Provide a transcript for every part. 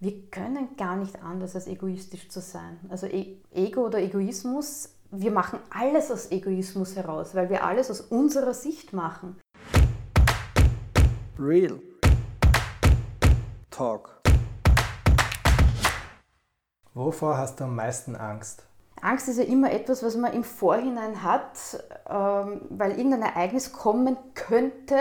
Wir können gar nicht anders, als egoistisch zu sein. Also e Ego oder Egoismus, wir machen alles aus Egoismus heraus, weil wir alles aus unserer Sicht machen. Real Talk. Wovor hast du am meisten Angst? Angst ist ja immer etwas, was man im Vorhinein hat, ähm, weil irgendein Ereignis kommen könnte,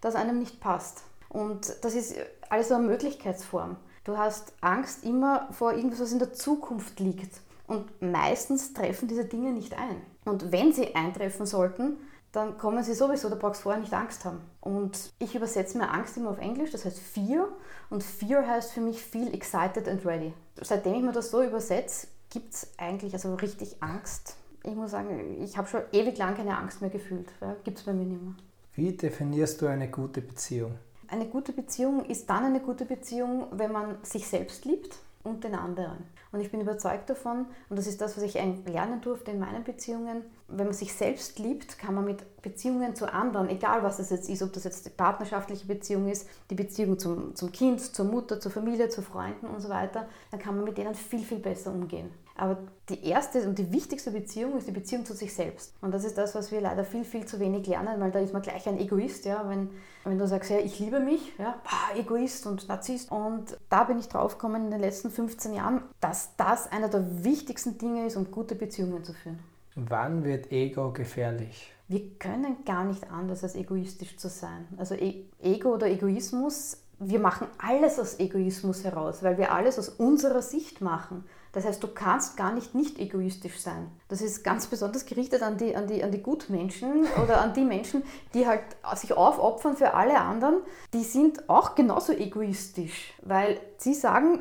das einem nicht passt. Und das ist alles so eine Möglichkeitsform. Du hast Angst immer vor irgendwas, was in der Zukunft liegt. Und meistens treffen diese Dinge nicht ein. Und wenn sie eintreffen sollten, dann kommen sie sowieso, da brauchst du vorher nicht Angst haben. Und ich übersetze mir Angst immer auf Englisch, das heißt Fear. Und Fear heißt für mich Feel Excited and Ready. Seitdem ich mir das so übersetze, gibt es eigentlich also richtig Angst. Ich muss sagen, ich habe schon ewig lang keine Angst mehr gefühlt. Ja, gibt es bei mir nicht mehr. Wie definierst du eine gute Beziehung? Eine gute Beziehung ist dann eine gute Beziehung, wenn man sich selbst liebt und den anderen. Und ich bin überzeugt davon, und das ist das, was ich lernen durfte in meinen Beziehungen, wenn man sich selbst liebt, kann man mit Beziehungen zu anderen, egal was es jetzt ist, ob das jetzt die partnerschaftliche Beziehung ist, die Beziehung zum, zum Kind, zur Mutter, zur Familie, zu Freunden und so weiter, dann kann man mit denen viel, viel besser umgehen. Aber die erste und die wichtigste Beziehung ist die Beziehung zu sich selbst. Und das ist das, was wir leider viel, viel zu wenig lernen, weil da ist man gleich ein Egoist. Ja? Wenn, wenn du sagst, ja, ich liebe mich, ja, bah, Egoist und Narzisst. Und da bin ich draufgekommen in den letzten 15 Jahren, dass das einer der wichtigsten Dinge ist, um gute Beziehungen zu führen. Wann wird Ego gefährlich? Wir können gar nicht anders, als egoistisch zu sein. Also e Ego oder Egoismus, wir machen alles aus Egoismus heraus, weil wir alles aus unserer Sicht machen. Das heißt, du kannst gar nicht nicht egoistisch sein. Das ist ganz besonders gerichtet an die, an die, an die Gutmenschen oder an die Menschen, die halt sich aufopfern für alle anderen. Die sind auch genauso egoistisch, weil sie sagen,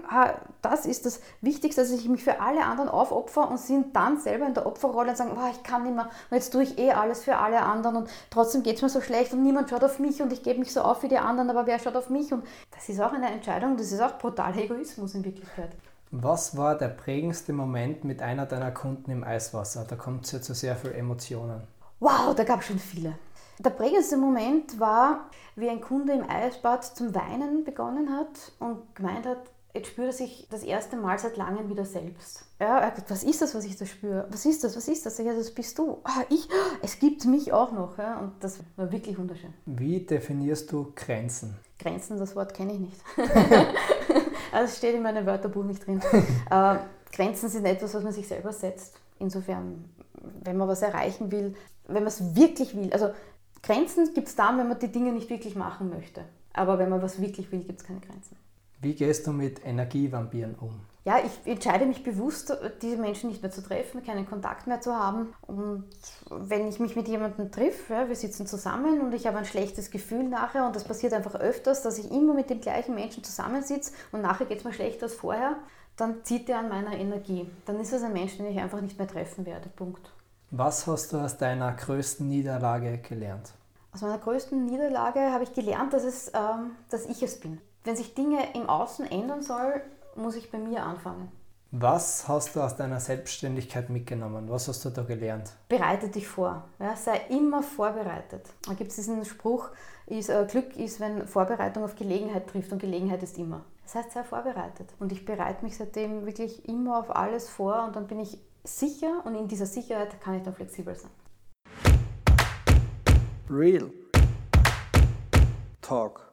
das ist das Wichtigste, dass ich mich für alle anderen aufopfer und sind dann selber in der Opferrolle und sagen, ich kann nicht mehr und jetzt tue ich eh alles für alle anderen und trotzdem geht es mir so schlecht und niemand schaut auf mich und ich gebe mich so auf wie die anderen, aber wer schaut auf mich? Und das ist auch eine Entscheidung, das ist auch brutaler Egoismus in Wirklichkeit. Was war der prägendste Moment mit einer deiner Kunden im Eiswasser? Da kommt es ja zu sehr viel Emotionen. Wow, da gab es schon viele. Der prägendste Moment war, wie ein Kunde im Eisbad zum Weinen begonnen hat und gemeint hat, jetzt spürt er sich das erste Mal seit langem wieder selbst. Ja, er hat gesagt, was ist das, was ich da spüre? Was ist das, was ist das? Ja, das bist du. Ah, ich, es gibt mich auch noch. Ja, und das war wirklich wunderschön. Wie definierst du Grenzen? Grenzen, das Wort kenne ich nicht. also es steht in meinem Wörterbuch nicht drin. äh, Grenzen sind etwas, was man sich selber setzt. Insofern, wenn man was erreichen will, wenn man es wirklich will. Also Grenzen gibt es dann, wenn man die Dinge nicht wirklich machen möchte. Aber wenn man was wirklich will, gibt es keine Grenzen. Wie gehst du mit Energievampiren um? Ja, ich entscheide mich bewusst, diese Menschen nicht mehr zu treffen, keinen Kontakt mehr zu haben. Und wenn ich mich mit jemandem triff, ja, wir sitzen zusammen und ich habe ein schlechtes Gefühl nachher und das passiert einfach öfters, dass ich immer mit dem gleichen Menschen zusammensitze und nachher geht es mir schlechter als vorher, dann zieht er an meiner Energie. Dann ist es ein Mensch, den ich einfach nicht mehr treffen werde. Punkt. Was hast du aus deiner größten Niederlage gelernt? Aus meiner größten Niederlage habe ich gelernt, dass, es, ähm, dass ich es bin. Wenn sich Dinge im Außen ändern soll, muss ich bei mir anfangen. Was hast du aus deiner Selbstständigkeit mitgenommen? Was hast du da gelernt? Bereite dich vor. Ja, sei immer vorbereitet. Da gibt es diesen Spruch, ist, äh, Glück ist, wenn Vorbereitung auf Gelegenheit trifft und Gelegenheit ist immer. Das heißt, sei vorbereitet. Und ich bereite mich seitdem wirklich immer auf alles vor und dann bin ich sicher und in dieser Sicherheit kann ich dann flexibel sein. Real Talk